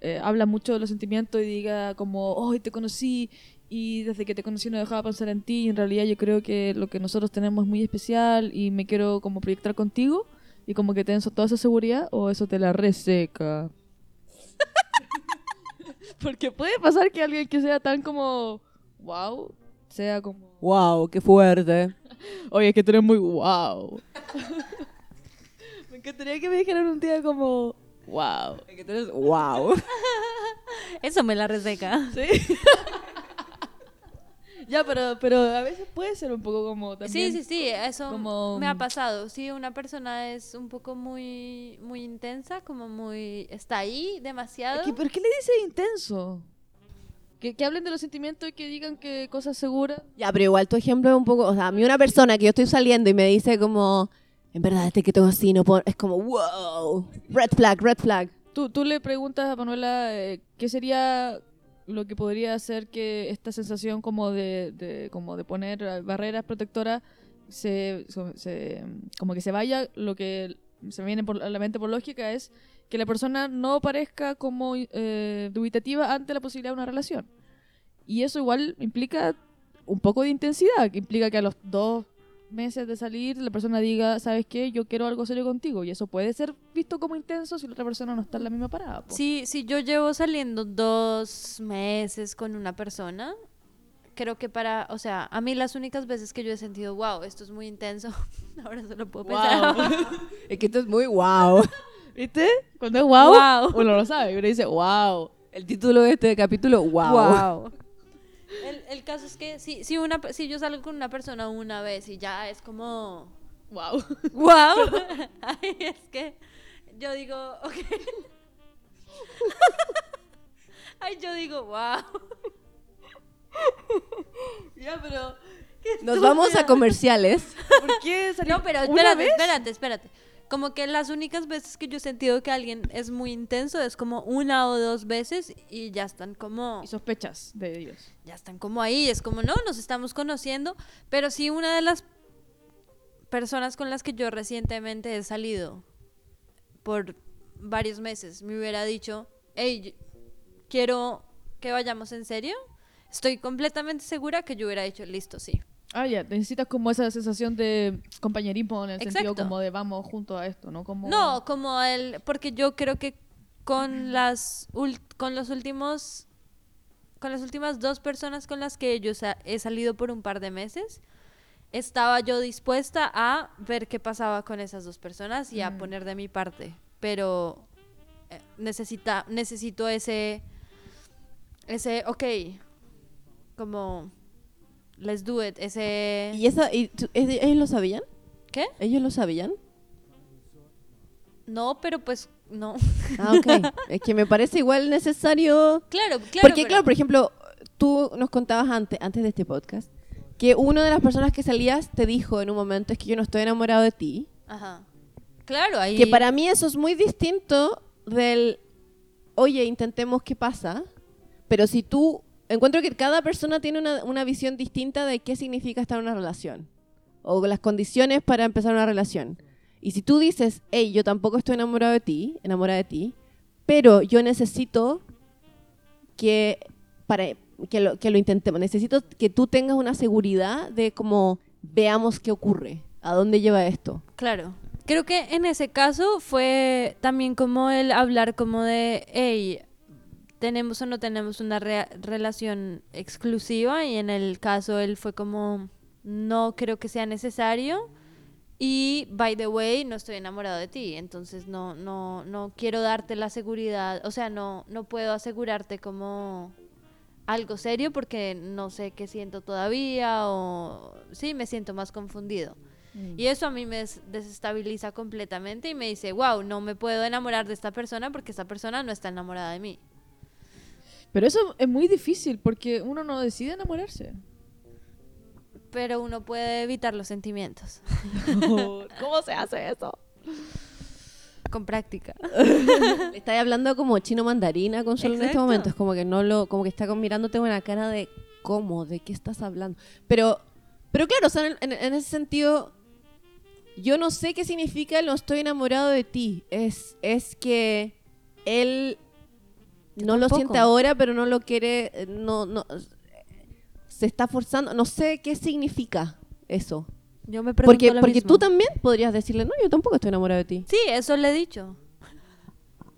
eh, habla mucho de los sentimientos y diga como, hoy te conocí y desde que te conocí no dejaba pensar en ti y en realidad yo creo que lo que nosotros tenemos es muy especial y me quiero como proyectar contigo y como que tengas toda esa seguridad o eso te la reseca. Porque puede pasar que alguien que sea tan como, wow, sea como, ¡Wow! ¡Qué fuerte! Oye, es que tú eres muy wow. me encantaría que me dijeran un día como, wow. ¡Wow! Eso me la reseca. Sí. ya, pero, pero a veces puede ser un poco como también. Sí, sí, sí, eso como- me ha pasado. Si una persona es un poco muy, muy intensa, como muy... Está ahí demasiado. Es que, ¿Pero qué le dice intenso? Que, que hablen de los sentimientos y que digan que cosas seguras. Ya, pero igual tu ejemplo es un poco, o sea, a mí una persona que yo estoy saliendo y me dice como, en verdad, este que tengo así, no puedo-", es como, wow, red flag, red flag. Tú, tú le preguntas a Manuela eh, qué sería lo que podría hacer que esta sensación como de, de- como de poner barreras protectoras se, se- como que se vaya, lo que se me viene por, la mente por lógica es que la persona no parezca como eh, dubitativa ante la posibilidad de una relación. Y eso igual implica un poco de intensidad, que implica que a los dos meses de salir la persona diga, ¿sabes qué? Yo quiero algo serio contigo. Y eso puede ser visto como intenso si la otra persona no está en la misma parada. po. Si yo llevo saliendo dos meses con una persona, creo que para, o sea, a mí las únicas veces que yo he sentido, wow, esto es muy intenso, ahora solo puedo pensar. Wow. Es que esto es muy wow. ¿Viste? Cuando es wow, Wow. uno lo sabe. Uno dice, wow. El título de este capítulo, wow. Wow. El, el caso es que si, si, una, si yo salgo con una persona una vez y ya es como Wow. ¡Wow! Ay, es que yo digo, ok. Ay, yo digo, wow. ya, pero. Nos vamos a comerciales. ¿Por qué salió No, pero espérate, espérate, espérate. Como que las únicas veces que yo he sentido que alguien es muy intenso es como una o dos veces y ya están como Y sospechas de ellos. ya están como ahí, es como no, nos estamos conociendo, pero sí una de las personas con las que yo recientemente he salido por varios meses me hubiera dicho, hey, quiero que vayamos en serio, estoy completamente segura que yo hubiera dicho, listo, sí. Ah, ya, necesitas como esa sensación de compañerismo en el sentido Exacto. como de vamos junto a esto, ¿no? Como... No, como el, porque yo creo que con las con los últimos con las últimas dos personas con las que yo he salido por un par de meses, estaba yo dispuesta a ver qué pasaba con esas dos personas y a Mm. poner de mi parte, pero eh, necesita necesito ese ese ok, como let's do it, ese ¿Y, esa, y tú- ¿es- ¿Ellos lo sabían? ¿qué? ¿Ellos lo sabían? No, pero pues no. Ah, ok. es que me parece igual necesario. claro, claro. Porque, pero- claro, por ejemplo, tú nos contabas antes, antes de este podcast que una de las personas que salías te dijo en un momento es que yo no estoy enamorado de ti. Ajá. Claro, ahí. Que para mí eso es muy distinto del, oye, intentemos qué pasa. Pero si tú, encuentro que cada persona tiene una, una visión distinta de qué significa estar en una relación. O las condiciones para empezar una relación. Y si tú dices, hey, yo tampoco estoy enamorado de ti, enamorada de ti, pero yo necesito que, para, que, lo, que lo intentemos, necesito que tú tengas una seguridad de cómo veamos qué ocurre, a dónde lleva esto. Claro. Creo que en ese caso fue también como el hablar como de, hey, tenemos o no tenemos una rea- relación exclusiva y en el caso él fue como, no creo que sea necesario y, by the way, no estoy enamorado de ti, entonces no, no, no quiero darte la seguridad, o sea, no, no puedo asegurarte como algo serio porque no sé qué siento todavía o sí, me siento más confundido. Mm. Y eso a mí me des- desestabiliza completamente y me dice, wow, no me puedo enamorar de esta persona porque esta persona no está enamorada de mí. Pero eso es muy difícil porque uno no decide enamorarse. Pero uno puede evitar los sentimientos ¿Cómo se hace eso? con práctica. Le estáis hablando como chino mandarina con solo en este momento. Es como que no lo, como que está con- mirándote con una cara de cómo, de qué estás hablando. Pero, pero claro, o sea, en, en- en ese sentido, yo no sé qué significa el no estoy enamorado de ti. Es, es que él No lo siente ahora, pero no lo quiere, eh, no, no, se está forzando. No sé qué significa eso. Yo me pregunto Porque, lo porque mismo. tú también podrías decirle, no, yo tampoco estoy enamorado de ti. Sí, eso le he dicho.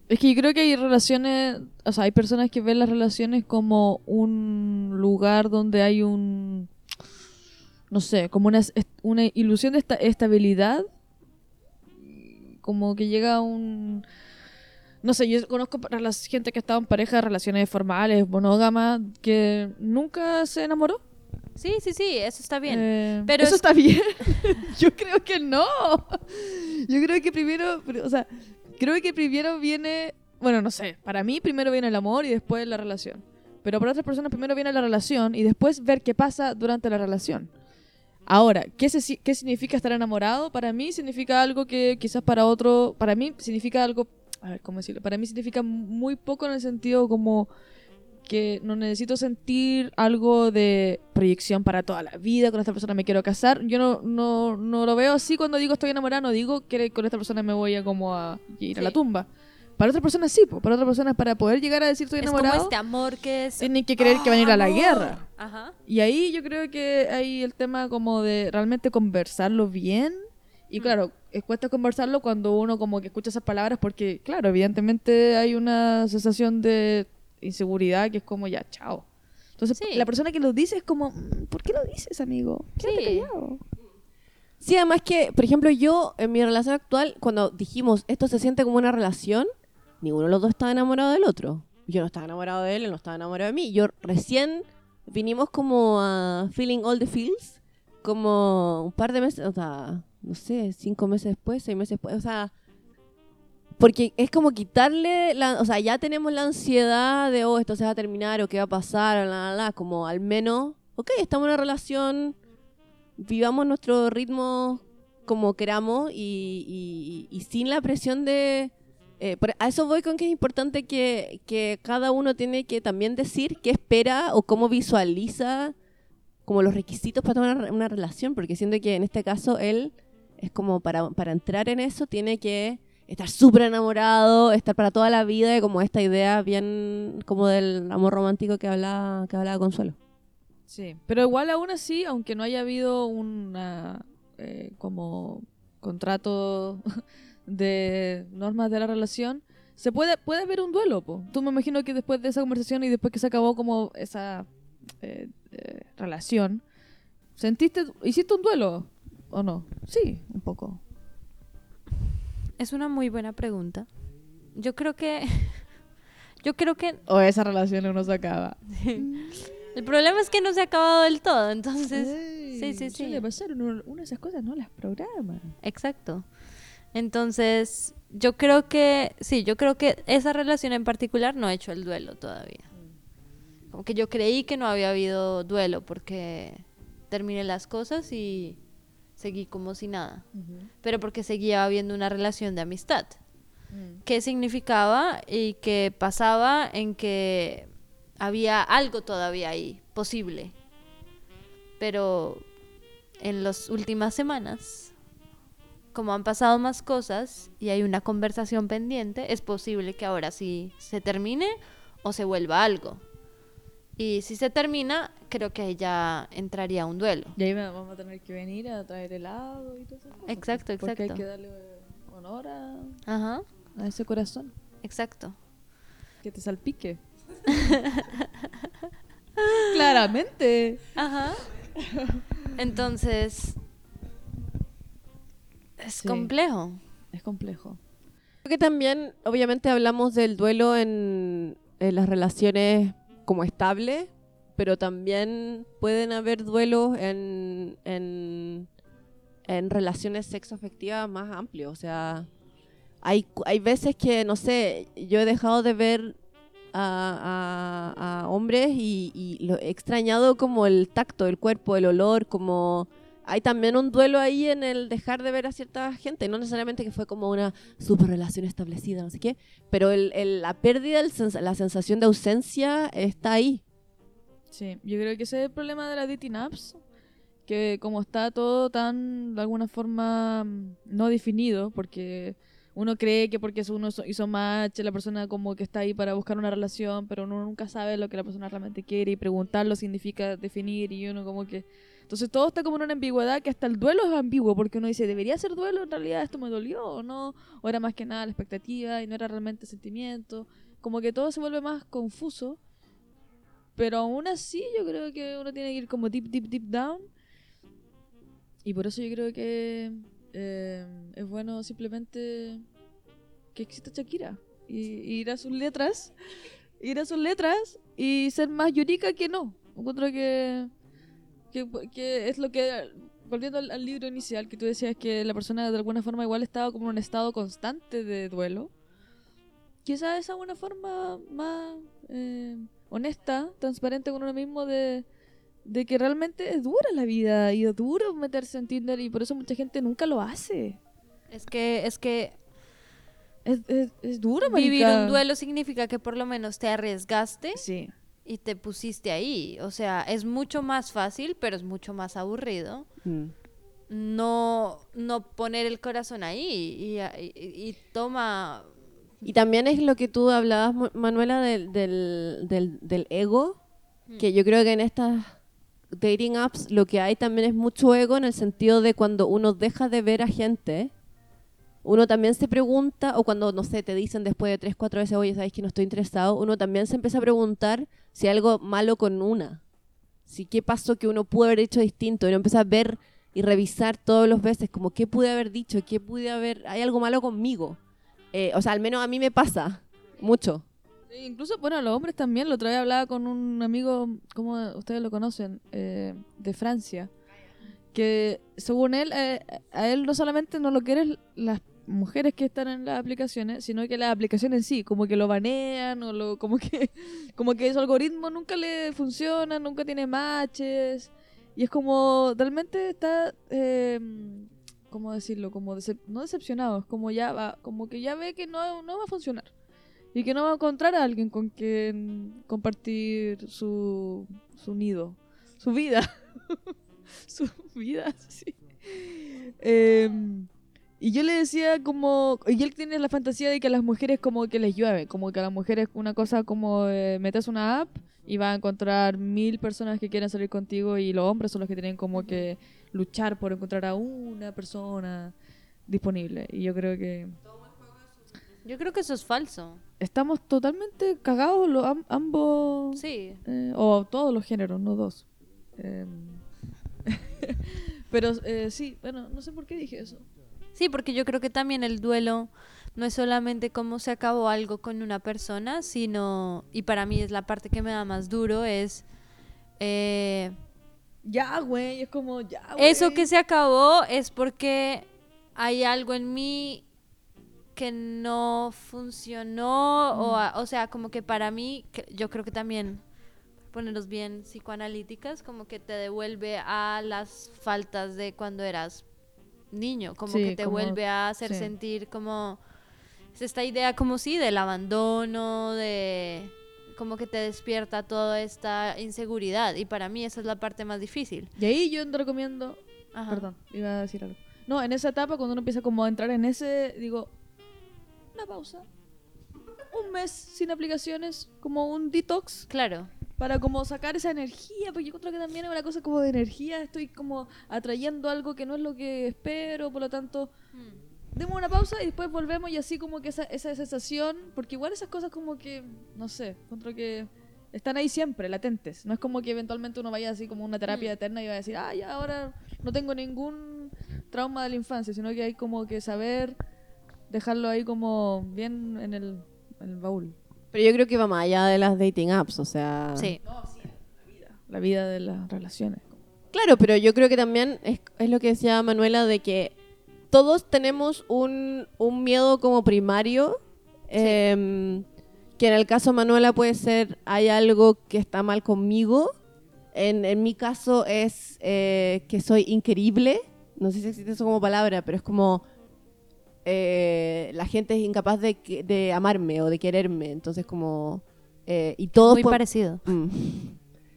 Es que yo creo que hay relaciones, o sea, hay personas que ven las relaciones como un lugar donde hay un, no sé, como una, una ilusión de esta estabilidad, como que llega a un, no sé, yo conozco gente que ha estado en pareja relaciones formales, monógamas, que nunca se enamoró. Sí, sí, sí, eso está bien. Eh, Pero eso es- está bien. Yo creo que no. Yo creo que primero, o sea, creo que primero viene, bueno, no sé, para mí primero viene el amor y después la relación. Pero para otras personas primero viene la relación y después ver qué pasa durante la relación. Ahora, ¿qué, se ¿qué significa estar enamorado? Para mí significa algo que quizás para otro, para mí significa algo, a ver, ¿cómo decirlo? Para mí significa muy poco en el sentido como que no necesito sentir algo de proyección para toda la vida, con esta persona me quiero casar. Yo no, no, no lo veo así cuando digo estoy enamorada, no digo que con esta persona me voy a como a ir a la Sí. tumba. Para otras personas sí, para otras personas para poder llegar a decir estoy es como enamorado, este amor que es... tienen que creer que van a ir a la amor. guerra. Ajá. Y ahí yo creo que hay el tema como de realmente conversarlo bien. Y Mm. claro, es cuesta conversarlo cuando uno como que escucha esas palabras porque, claro, evidentemente hay una sensación de inseguridad que es como ya, chao. Entonces, Sí. la persona que lo dice es como, "Mm, ¿por qué lo dices, amigo? Quédate Sí. callado". Sí, además que, por ejemplo, yo en mi relación actual, cuando dijimos esto se siente como una relación, ninguno de los dos estaba enamorado del otro. Yo no estaba enamorado de él, él no estaba enamorado de mí. Yo recién vinimos como a Feeling All the Feels, como un par de meses, o sea, no sé, cinco meses después, seis meses después, o sea, porque es como quitarle, la, o sea, ya tenemos la ansiedad de, oh, esto se va a terminar o qué va a pasar, la, la, la, como al menos, ok, estamos en una relación, vivamos nuestro ritmo como queramos y, y- y sin la presión de... eh, a eso voy con que es importante que, que cada uno tiene que también decir qué espera o cómo visualiza como los requisitos para tomar una, una relación, porque siento que en este caso él es como para, para entrar en eso tiene que estar súper enamorado, estar para toda la vida, y como esta idea bien como del amor romántico que hablaba, que hablaba Consuelo. Sí, pero igual aún así, aunque no haya habido una eh, como contrato de normas de la relación, se puede puede haber un duelo, po. Tú me imagino que después de esa conversación y después que se acabó como esa eh, eh, relación, sentiste hiciste un duelo o no? Sí, un poco. Es una muy buena pregunta. Yo creo que. Yo creo que. O esa relación no se acaba. El problema es que no se ha acabado del todo, entonces. sí, sí, sí. Suele pasar, uno, uno de esas cosas no las programa. Exacto. Entonces, yo creo que. Sí, yo creo que esa relación en particular no ha hecho el duelo todavía. Como que yo creí que no había habido duelo porque terminé las cosas y seguí como si nada. Pero porque seguía habiendo una relación de amistad. ¿Qué significaba y qué pasaba en que había algo todavía ahí posible? Pero en las últimas semanas, como han pasado más cosas y hay una conversación pendiente, es posible que ahora sí se termine o se vuelva algo. Y si se termina, creo que ya entraría un duelo. Y ahí vamos a tener que venir a traer helado y todas esas cosas. Exacto, Porque hay exacto. que darle honor a, Ajá, a ese corazón. exacto. Que te salpique. Claramente. Ajá. Entonces, es Sí. complejo. Es complejo. Creo que también, obviamente, hablamos del duelo en, en las relaciones como estables, pero también pueden haber duelos en, en, en relaciones sexoafectivas más amplios. O sea, hay, hay veces que, no sé, yo he dejado de ver a, hombres y, y lo he extrañado como el tacto, el cuerpo, el olor, como... Hay también un duelo ahí en el dejar de ver a cierta gente, no necesariamente que fue como una super relación establecida, no sé qué, pero el, el- la pérdida, sens- la sensación de ausencia está ahí. Sí, yo creo que ese es el problema de las dating apps. Que como está todo tan, de alguna forma, mm, no definido, porque uno cree que porque uno hizo match, la persona como que está ahí para buscar una relación, pero uno nunca sabe lo que la persona realmente quiere y preguntarlo significa definir y uno como que... Entonces todo está como en una ambigüedad que hasta el duelo es ambiguo, porque uno dice, ¿debería ser duelo? En realidad esto me dolió o no, o era más que nada la expectativa y no era realmente sentimiento. Como que todo se vuelve más confuso. Pero aún así yo creo que uno tiene que ir como deep, deep, deep down. Y por eso yo creo que eh, es bueno simplemente que exista Shakira. Y, ir a sus letras. Ir a sus letras y ser más Yurika que no. Encuentro que, que, que es lo que... Volviendo al, al libro inicial, que tú decías que la persona de alguna forma igual estaba como en un estado constante de duelo. Quizás esa es una forma más eh, honesta, transparente con uno mismo de, de que realmente es dura la vida y es duro meterse en Tinder y por eso mucha gente nunca lo hace. Es que, es que Es, es, es duro, vivir marica. un duelo significa que por lo menos te arriesgaste Sí. Y te pusiste ahí. O sea, es mucho más fácil, pero es mucho más aburrido no, no poner el corazón ahí y, y- y toma... Y también es lo que tú hablabas, Manuela, del, del, del, del ego, que yo creo que en estas dating apps lo que hay también es mucho ego en el sentido de cuando uno deja de ver a gente, uno también se pregunta, o cuando, no sé, te dicen después de tres, cuatro veces, oye, sabes que no estoy interesado, uno también se empieza a preguntar si hay algo malo con una. Si qué pasó que uno pudo haber hecho distinto, y uno empieza a ver y revisar todos los veces, como qué pude haber dicho, qué pude haber, hay algo malo conmigo. Eh, o sea, al menos a mí me pasa mucho. Incluso, bueno, los hombres también. La otra vez hablaba con un amigo, como ustedes lo conocen, eh, de Francia. que según él, eh, a él no solamente no lo quieren las mujeres que están en las aplicaciones, sino que las aplicaciones sí, como que lo banean o lo, como que, como que ese algoritmo nunca le funciona, nunca tiene matches. Y es como, realmente está, eh, ¿cómo decirlo? Como no decepcionado, como ya va, como que ya ve que no, no va a funcionar. Y que no va a encontrar a alguien con quien compartir su, su nido, su vida. su vida, sí. Em, y yo le decía como, y él tiene la fantasía de que a las mujeres como que les llueve, como que a las mujeres una cosa como eh, metes una app y va a encontrar mil personas que quieran salir contigo y los hombres son los que tienen como que luchar por encontrar a una persona disponible. Y yo creo que Yo creo que eso es falso. estamos totalmente cagados los, am- ambos, Sí. eh, o todos los géneros, no dos. Em, Pero eh, sí, bueno, no sé por qué dije eso. Sí, porque yo creo que también el duelo no es solamente cómo se acabó algo con una persona, sino, y para mí es la parte que me da más duro, es eh, Ya, güey, es como ya, güey. eso que se acabó es porque hay algo en mí que no funcionó, o, a- o sea, como que para mí, que- yo creo que también ponernos bien psicoanalíticas, como que te devuelve a las faltas de cuando eras niño, como Sí, que te como- vuelve a hacer sí. sentir como es esta idea como sí del abandono, de como que te despierta toda esta inseguridad y para mí esa es la parte más difícil. Y ahí yo te recomiendo. Ajá. Perdón, iba a decir algo. No, en esa etapa, cuando uno empieza como a entrar en ese, digo, una pausa. Un mes sin aplicaciones, como un detox, Claro. Para como sacar esa energía, porque yo creo que también es una cosa como de energía, estoy como atrayendo algo que no es lo que espero, por lo tanto, demos una pausa y después volvemos y así como que esa, esa sensación, porque igual esas cosas como que, no sé, encuentro que están ahí siempre, latentes. No es como que eventualmente uno vaya así como una terapia Mm. eterna y va a decir, ah, ya ahora no tengo ningún trauma de la infancia, sino que hay como que saber dejarlo ahí como bien en el, en el baúl. Pero yo creo que va más allá de las dating apps, o sea... Sí. La vida. De las relaciones. Claro, pero yo creo que también es, es lo que decía Manuela de que todos tenemos un, un miedo como primario, em, que en el caso de Manuela puede ser hay algo que está mal conmigo, en, en mi caso es eh, que soy increíble, no sé si existe eso como palabra, pero es como eh, la gente es incapaz de, que- de amarme o de quererme, entonces como... eh, y todos Muy parecido. Mm.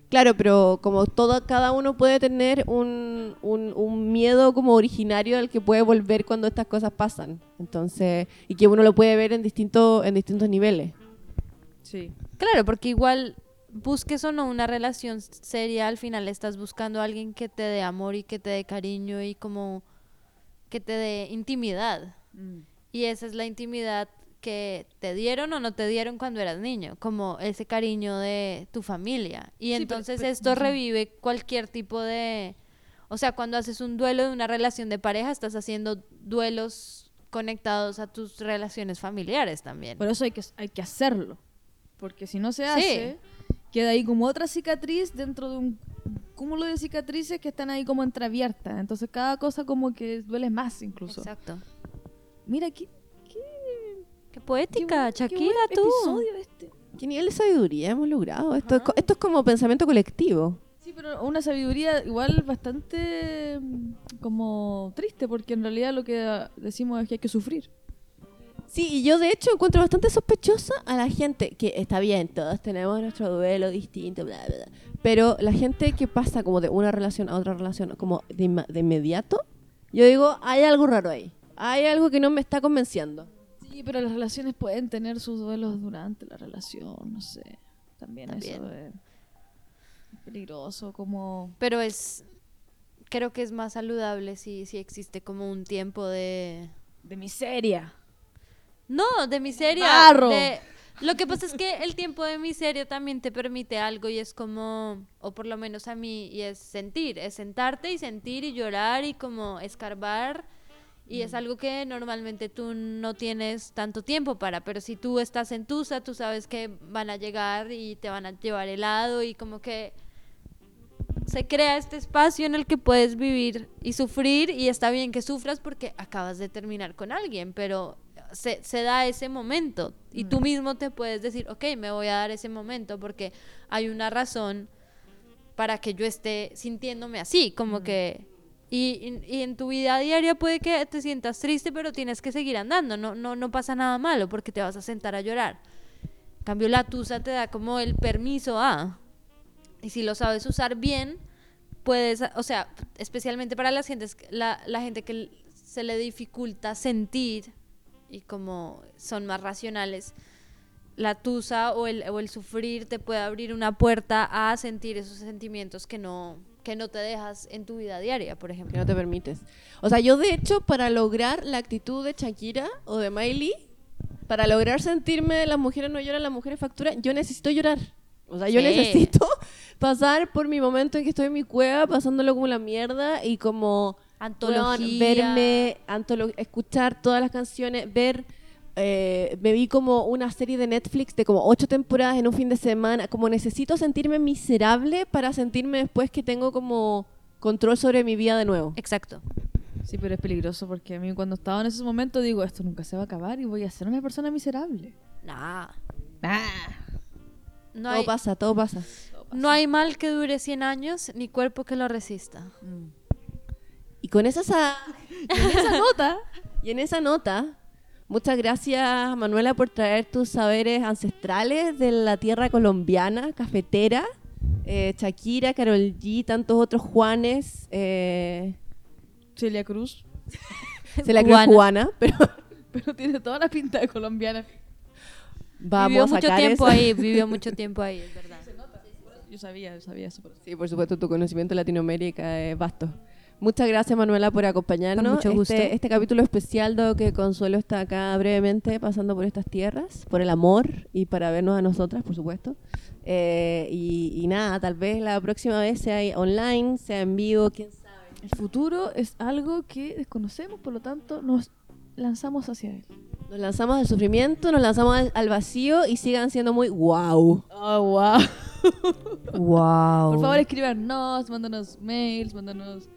Claro, pero como todo, cada uno puede tener un, un, un miedo como originario al que puede volver cuando estas cosas pasan. Entonces, y que uno lo puede ver en, distinto, en distintos niveles. Sí. Claro, porque igual busques o no una relación seria, al final estás buscando a alguien que te dé amor y que te dé cariño y como que te dé intimidad. Y esa es la intimidad que te dieron o no te dieron cuando eras niño, como ese cariño de tu familia. Y Sí, entonces pero- esto revive cualquier tipo de... O sea, cuando haces un duelo de una relación de pareja, estás haciendo duelos conectados a tus relaciones familiares también. Por eso hay que, hay que hacerlo. Porque si no se Sí. hace, queda ahí como otra cicatriz dentro de un cúmulo de cicatrices que están ahí como entreabiertas. Entonces cada cosa como que duele más incluso. Exacto. Mira, qué, Qué poética, qué buen- qué Shakira, buen tú. episodio este. ¿Qué nivel de sabiduría hemos logrado? Esto, esto es como pensamiento colectivo. Sí, pero una sabiduría igual bastante mm, como triste, porque en realidad lo que decimos es que hay que sufrir. Sí, y yo de hecho encuentro bastante sospechosa a la gente que está bien, todos tenemos nuestro duelo distinto, bla, bla, bla, pero la gente que pasa como de una relación a otra relación, como de, de inmediato, yo digo, hay algo raro ahí, hay algo que no me está convenciendo. Sí, pero las relaciones pueden tener sus duelos durante la relación, no sé. También, También. eso es peligroso, como... Pero es. Creo que es más saludable si, si existe como un tiempo de. De miseria. No, de miseria. Barro. de- Lo que pasa es que el tiempo de miseria también te permite algo y es como, o por lo menos a mí, y es sentir, es sentarte y sentir y llorar y como escarbar. Y es algo que normalmente tú no tienes tanto tiempo para, pero si tú estás en Tusa, tú sabes que van a llegar y te van a llevar helado y como que se crea este espacio en el que puedes vivir y sufrir y está bien que sufras porque acabas de terminar con alguien, pero se, se da ese momento y tú mismo te puedes decir, ok, me voy a dar ese momento porque hay una razón para que yo esté sintiéndome así, como que... Y, y- en tu vida diaria puede que te sientas triste, pero tienes que seguir andando, no, no, no pasa nada malo porque te vas a sentar a llorar. En cambio, la tusa te da como el permiso a... Y si lo sabes usar bien, puedes, o sea, especialmente para las gentes, la, la gente que se le dificulta sentir y como son más racionales, la tusa o el, o el sufrir te puede abrir una puerta a sentir esos sentimientos que no, que no te dejas en tu vida diaria, por Que ejemplo. no te permites. O sea, yo de hecho, para lograr la actitud de Shakira o de Miley, para lograr sentirme las mujeres no lloran, las mujeres facturan, yo necesito llorar. O sea, yo Sí. necesito pasar por mi momento en que estoy en mi cueva, pasándolo como la mierda y como Antología. weón, verme, antolo- escuchar todas las canciones, ver. Eh, me vi como una serie de Netflix de como ocho temporadas en un fin de semana. Como necesito sentirme miserable para sentirme después que tengo como control sobre mi vida de nuevo. Exacto. Sí, pero es peligroso porque a mí cuando estaba en ese momento digo, esto nunca se va a acabar y voy a ser una persona miserable. Nah. Ah. No todo hay, pasa, todo pasa. no hay mal que dure 100 años ni cuerpo que lo resista. Y con esa, sa- Esa nota. y en esa nota, muchas gracias Manuela por traer tus saberes ancestrales de la tierra colombiana, cafetera, eh, Shakira, Carol G, tantos otros Juanes, eh, Celia Cruz. se la creo Cubana. cubana, pero Pero tiene toda la pinta de colombiana. vamos vivió a mucho sacar tiempo eso. ahí, vivió mucho tiempo ahí, es verdad. Yo sabía, yo sabía eso. Sí, por supuesto, tu conocimiento de Latinoamérica es vasto. Muchas gracias, Manuela, por acompañarnos. Con mucho gusto. Este, este capítulo especial, dado que Consuelo está acá brevemente pasando por estas tierras, por el amor y para vernos a nosotras, por supuesto. Eh, y, y nada, tal vez la próxima vez sea online, sea en vivo, quién sabe. El futuro es algo que desconocemos, por lo tanto nos lanzamos hacia él. Nos lanzamos al sufrimiento, nos lanzamos al, al vacío y sigan siendo muy wow. Oh, wow. Wow. Por favor, escríbanos, mándanos mails, mándanos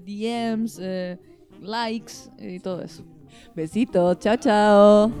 DMs, eh, likes eh, y todo eso. Besitos, chao, chao.